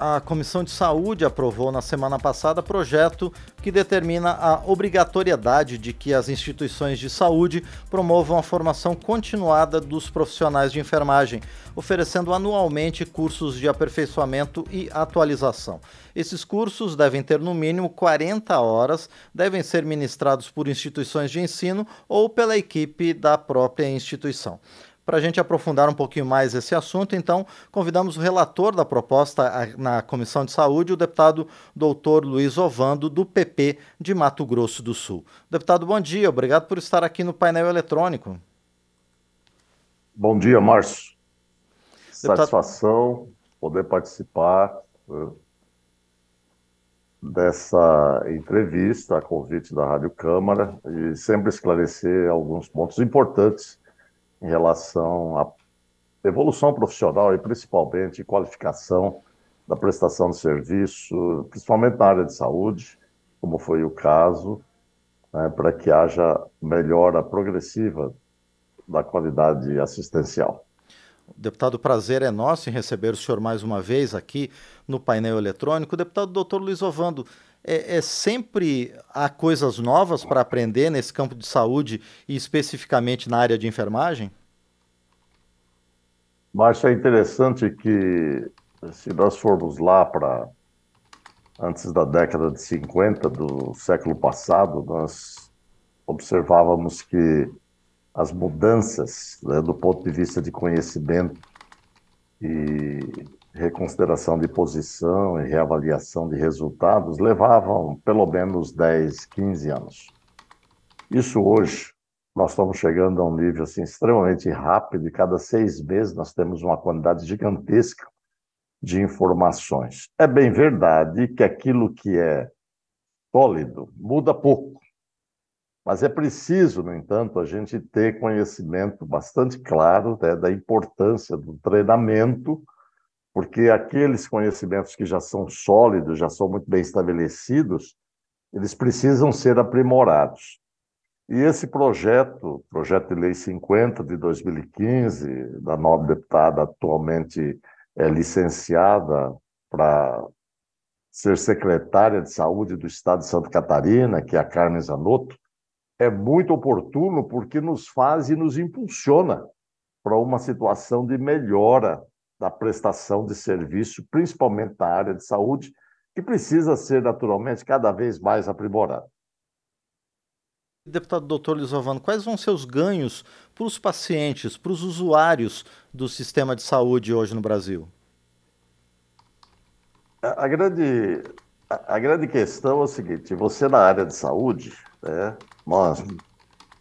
A Comissão de Saúde aprovou na semana passada projeto que determina a obrigatoriedade de que as instituições de saúde promovam a formação continuada dos profissionais de enfermagem, oferecendo anualmente cursos de aperfeiçoamento e atualização. Esses cursos devem ter no mínimo 40 horas, devem ser ministrados por instituições de ensino ou pela equipe da própria instituição. Para a gente aprofundar um pouquinho mais esse assunto, então, convidamos o relator da proposta na Comissão de Saúde, o deputado doutor Luiz Ovando, do PP de Mato Grosso do Sul. Deputado, bom dia, obrigado por estar aqui no painel eletrônico. Bom dia, Márcio. Deputado... Satisfação poder participar uh, dessa entrevista a convite da Rádio Câmara e sempre esclarecer alguns pontos importantes em relação à evolução profissional e principalmente qualificação da prestação de serviço, principalmente na área de saúde, como foi o caso, né, para que haja melhora progressiva da qualidade assistencial. Deputado, prazer é nosso em receber o senhor mais uma vez aqui no painel eletrônico. Deputado doutor Luiz Ovando, é, é sempre há coisas novas para aprender nesse campo de saúde e especificamente na área de enfermagem? Márcio, é interessante que se nós formos lá para antes da década de 50 do século passado, nós observávamos que as mudanças né, do ponto de vista de conhecimento e reconsideração de posição e reavaliação de resultados levavam pelo menos 10, 15 anos. Isso hoje, nós estamos chegando a um nível assim, extremamente rápido e cada seis meses nós temos uma quantidade gigantesca de informações. É bem verdade que aquilo que é sólido muda pouco, mas é preciso, no entanto, a gente ter conhecimento bastante claro né, da importância do treinamento porque aqueles conhecimentos que já são sólidos, já são muito bem estabelecidos, eles precisam ser aprimorados. E esse projeto, projeto de lei 50 de 2015, da nobre deputada atualmente é, licenciada para ser secretária de saúde do estado de Santa Catarina, que é a Carmen Zanotto, é muito oportuno porque nos faz e nos impulsiona para uma situação de melhora da prestação de serviço, principalmente na área de saúde, que precisa ser naturalmente cada vez mais aprimorada. Deputado doutor Lisovano, quais vão ser os ganhos para os pacientes, para os usuários do sistema de saúde hoje no Brasil? A, a grande, a, a, grande questão é o seguinte: você na área de saúde, né, nós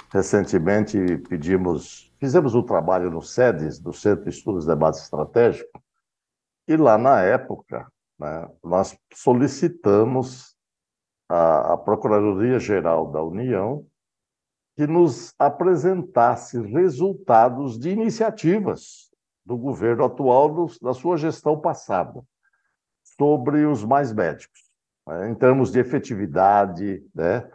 recentemente pedimos Fizemos um trabalho no SEDES, do Centro de Estudos e Debate Estratégico, e lá na época né, nós solicitamos à Procuradoria-Geral da União que nos apresentasse resultados de iniciativas do governo atual do, da sua gestão passada sobre os mais médicos, né, em termos de efetividade, né,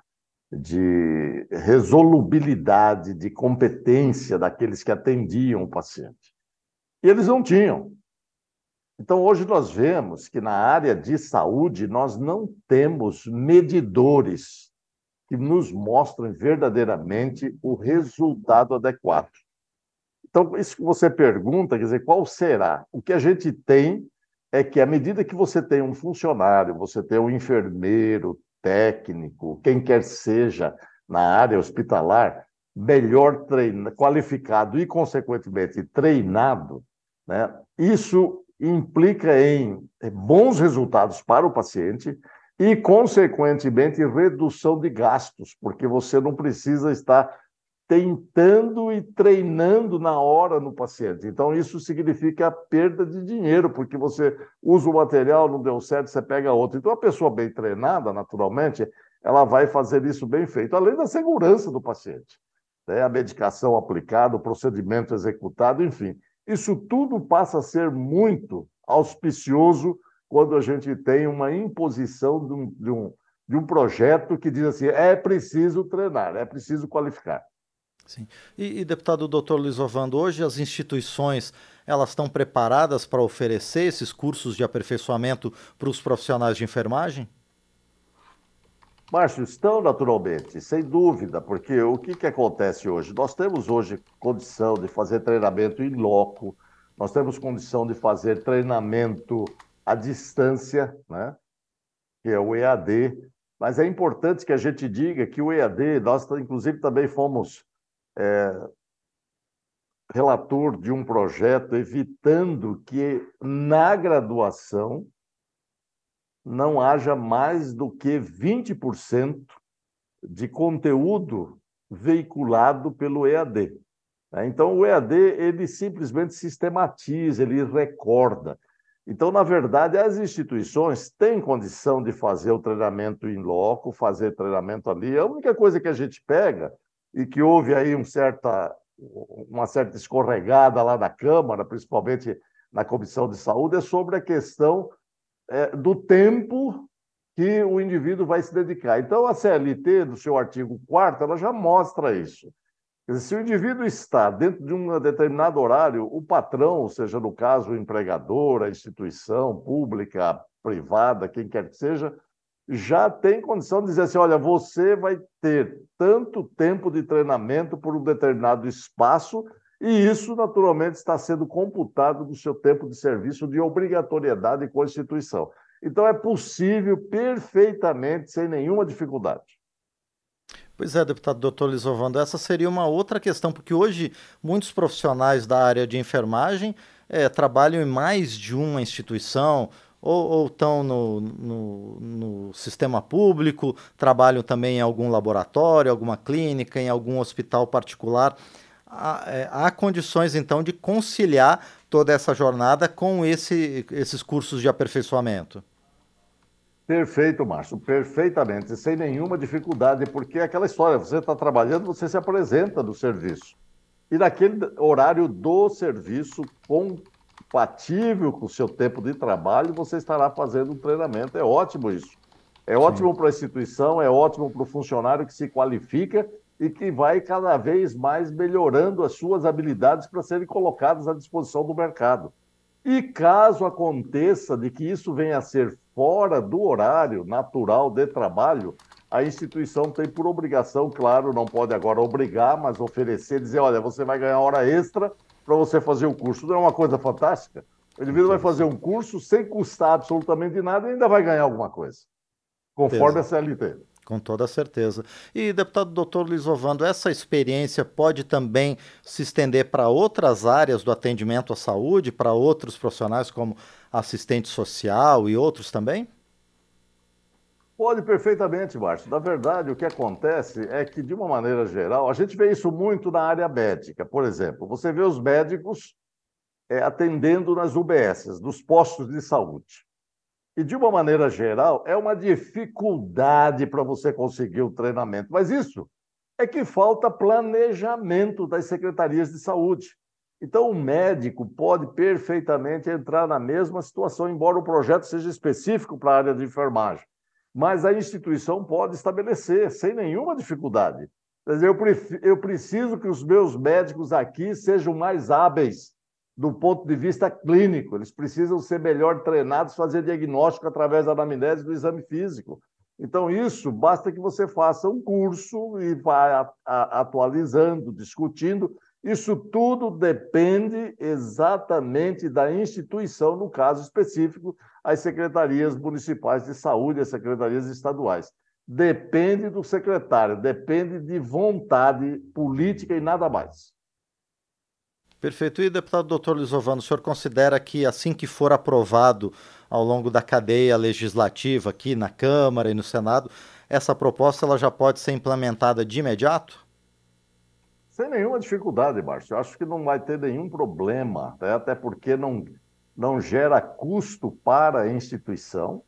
de resolubilidade, de competência daqueles que atendiam o paciente. E eles não tinham. Então, hoje nós vemos que na área de saúde nós não temos medidores que nos mostrem verdadeiramente o resultado adequado. Então, isso que você pergunta, quer dizer, qual será? O que a gente tem é que, à medida que você tem um funcionário, você tem um enfermeiro, técnico, quem quer seja na área hospitalar, melhor treinado, qualificado e, consequentemente, treinado, né? isso implica em bons resultados para o paciente e, consequentemente, redução de gastos, porque você não precisa estar tentando e treinando na hora no paciente. Então, isso significa perda de dinheiro, porque você usa o material, não deu certo, você pega outro. Então, a pessoa bem treinada, naturalmente, ela vai fazer isso bem feito, além da segurança do paciente. Né? A medicação aplicada, o procedimento executado, enfim. Isso tudo passa a ser muito auspicioso quando a gente tem uma imposição de um, de um, de um projeto que diz assim: é preciso treinar, é preciso qualificar. Sim. E, e deputado doutor Luiz Ovando, hoje as instituições elas estão preparadas para oferecer esses cursos de aperfeiçoamento para os profissionais de enfermagem? Márcio, estão naturalmente, sem dúvida, porque o que, que acontece hoje? Nós temos hoje condição de fazer treinamento em loco, nós temos condição de fazer treinamento à distância, né? que é o EAD, mas é importante que a gente diga que o EAD, nós inclusive também fomos é, relator de um projeto evitando que na graduação não haja mais do que 20% de conteúdo veiculado pelo EAD. Né? Então, o EAD ele simplesmente sistematiza, ele recorda. Então, na verdade, as instituições têm condição de fazer o treinamento em loco, fazer treinamento ali. A única coisa que a gente pega, e que houve aí um certa, uma certa escorregada lá na Câmara, principalmente na Comissão de Saúde, é sobre a questão é, do tempo que o indivíduo vai se dedicar. Então, a CLT, no seu artigo 4 ela já mostra isso. Dizer, se o indivíduo está dentro de um determinado horário, o patrão, ou seja, no caso, o empregador, a instituição pública, privada, quem quer que seja, já tem condição de dizer assim: olha, você vai ter tanto tempo de treinamento por um determinado espaço e isso, naturalmente, está sendo computado no seu tempo de serviço de obrigatoriedade e constituição. Então, é possível perfeitamente, sem nenhuma dificuldade. Pois é, deputado doutor Lisovando, essa seria uma outra questão, porque hoje muitos profissionais da área de enfermagem é, trabalham em mais de uma instituição, ou, estão no, no, no, sistema público, trabalham também em algum laboratório, alguma clínica, em algum hospital particular há, é, há condições, então, de conciliar toda essa jornada com esse, esses cursos de aperfeiçoamento. Perfeito, Márcio, perfeitamente, sem nenhuma dificuldade, porque é aquela história, você está trabalhando, você se apresenta do serviço. E naquele horário do serviço, compatível com o seu tempo de trabalho, você estará fazendo um treinamento. É ótimo isso. É ótimo para a instituição, é ótimo para o funcionário que se qualifica e que vai cada vez mais melhorando as suas habilidades para serem colocadas à disposição do mercado. E caso aconteça de que isso venha a ser fora do horário natural de trabalho, a instituição tem por obrigação, claro, não pode agora obrigar, mas oferecer, dizer, olha, você vai ganhar hora extra para você fazer o curso. Não é uma coisa fantástica? O indivíduo vai fazer um curso sem custar absolutamente nada e ainda vai ganhar alguma coisa, conforme a CLT. Com toda certeza. E, deputado doutor Luiz Ovando, essa experiência pode também se estender para outras áreas do atendimento à saúde, para outros profissionais como assistente social e outros também? Pode perfeitamente, Márcio. Na verdade, o que acontece é que, de uma maneira geral, a gente vê isso muito na área médica. Por exemplo, você vê os médicos é, atendendo nas UBSs, nos postos de saúde. E, de uma maneira geral, é uma dificuldade para você conseguir o treinamento. Mas isso é que falta planejamento das secretarias de saúde. Então, o médico pode perfeitamente entrar na mesma situação, embora o projeto seja específico para a área de enfermagem. Mas a instituição pode estabelecer, sem nenhuma dificuldade. Quer dizer, eu, eu preciso que os meus médicos aqui sejam mais hábeis do ponto de vista clínico. Eles precisam ser melhor treinados, fazer diagnóstico através da anamnese do exame físico. Então, isso basta que você faça um curso e vá atualizando, discutindo. Isso tudo depende exatamente da instituição, no caso específico, as secretarias municipais de saúde, as secretarias estaduais. Depende do secretário, depende de vontade política e nada mais. Perfeito. E, deputado doutor Lisovano, o senhor considera que assim que for aprovado ao longo da cadeia legislativa aqui na Câmara e no Senado, essa proposta ela já pode ser implementada de imediato? Sem nenhuma dificuldade, Márcio. Eu acho que não vai ter nenhum problema, né? até porque não, não gera custo para a instituição.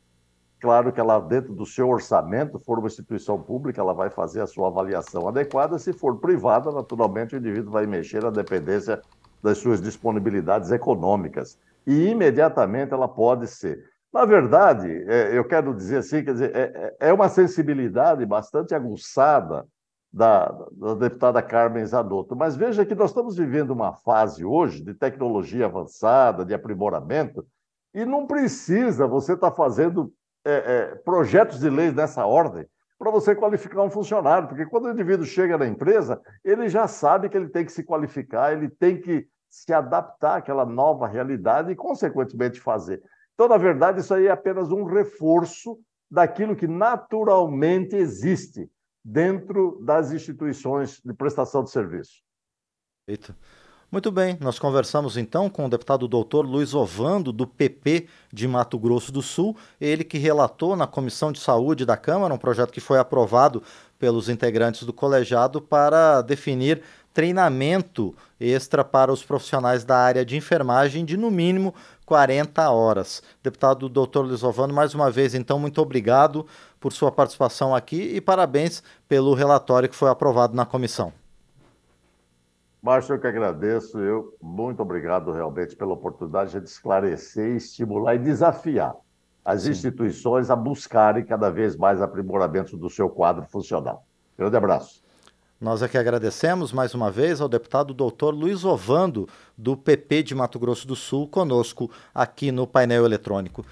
Claro que ela, dentro do seu orçamento, for uma instituição pública, ela vai fazer a sua avaliação adequada. Se for privada, naturalmente o indivíduo vai mexer na dependência das suas disponibilidades econômicas. E imediatamente ela pode ser. Na verdade, é, eu quero dizer assim, quer dizer, é, é, é uma sensibilidade bastante aguçada da, da deputada Carmen Zanotto. Mas veja que nós estamos vivendo uma fase hoje de tecnologia avançada, de aprimoramento, e não precisa você estar tá fazendo é, é, projetos de leis dessa ordem para você qualificar um funcionário, porque quando o indivíduo chega na empresa, ele já sabe que ele tem que se qualificar, ele tem que se adaptar àquela nova realidade e, consequentemente, fazer. Então, na verdade, isso aí é apenas um reforço daquilo que naturalmente existe dentro das instituições de prestação de serviço. Eita. Muito bem, nós conversamos então com o deputado doutor Luiz Ovando, do PP de Mato Grosso do Sul, ele que relatou na Comissão de Saúde da Câmara um projeto que foi aprovado pelos integrantes do colegiado para definir treinamento extra para os profissionais da área de enfermagem de no mínimo 40 horas. Deputado doutor Luiz Ovando, mais uma vez, então, muito obrigado por sua participação aqui e parabéns pelo relatório que foi aprovado na comissão. Márcio, eu que agradeço. Eu muito obrigado realmente pela oportunidade de esclarecer, estimular e desafiar as Sim. instituições a buscarem cada vez mais aprimoramentos do seu quadro funcional. Grande abraço. Nós aqui agradecemos mais uma vez ao deputado doutor Luiz Ovando, do PP de Mato Grosso do Sul, conosco aqui no painel eletrônico.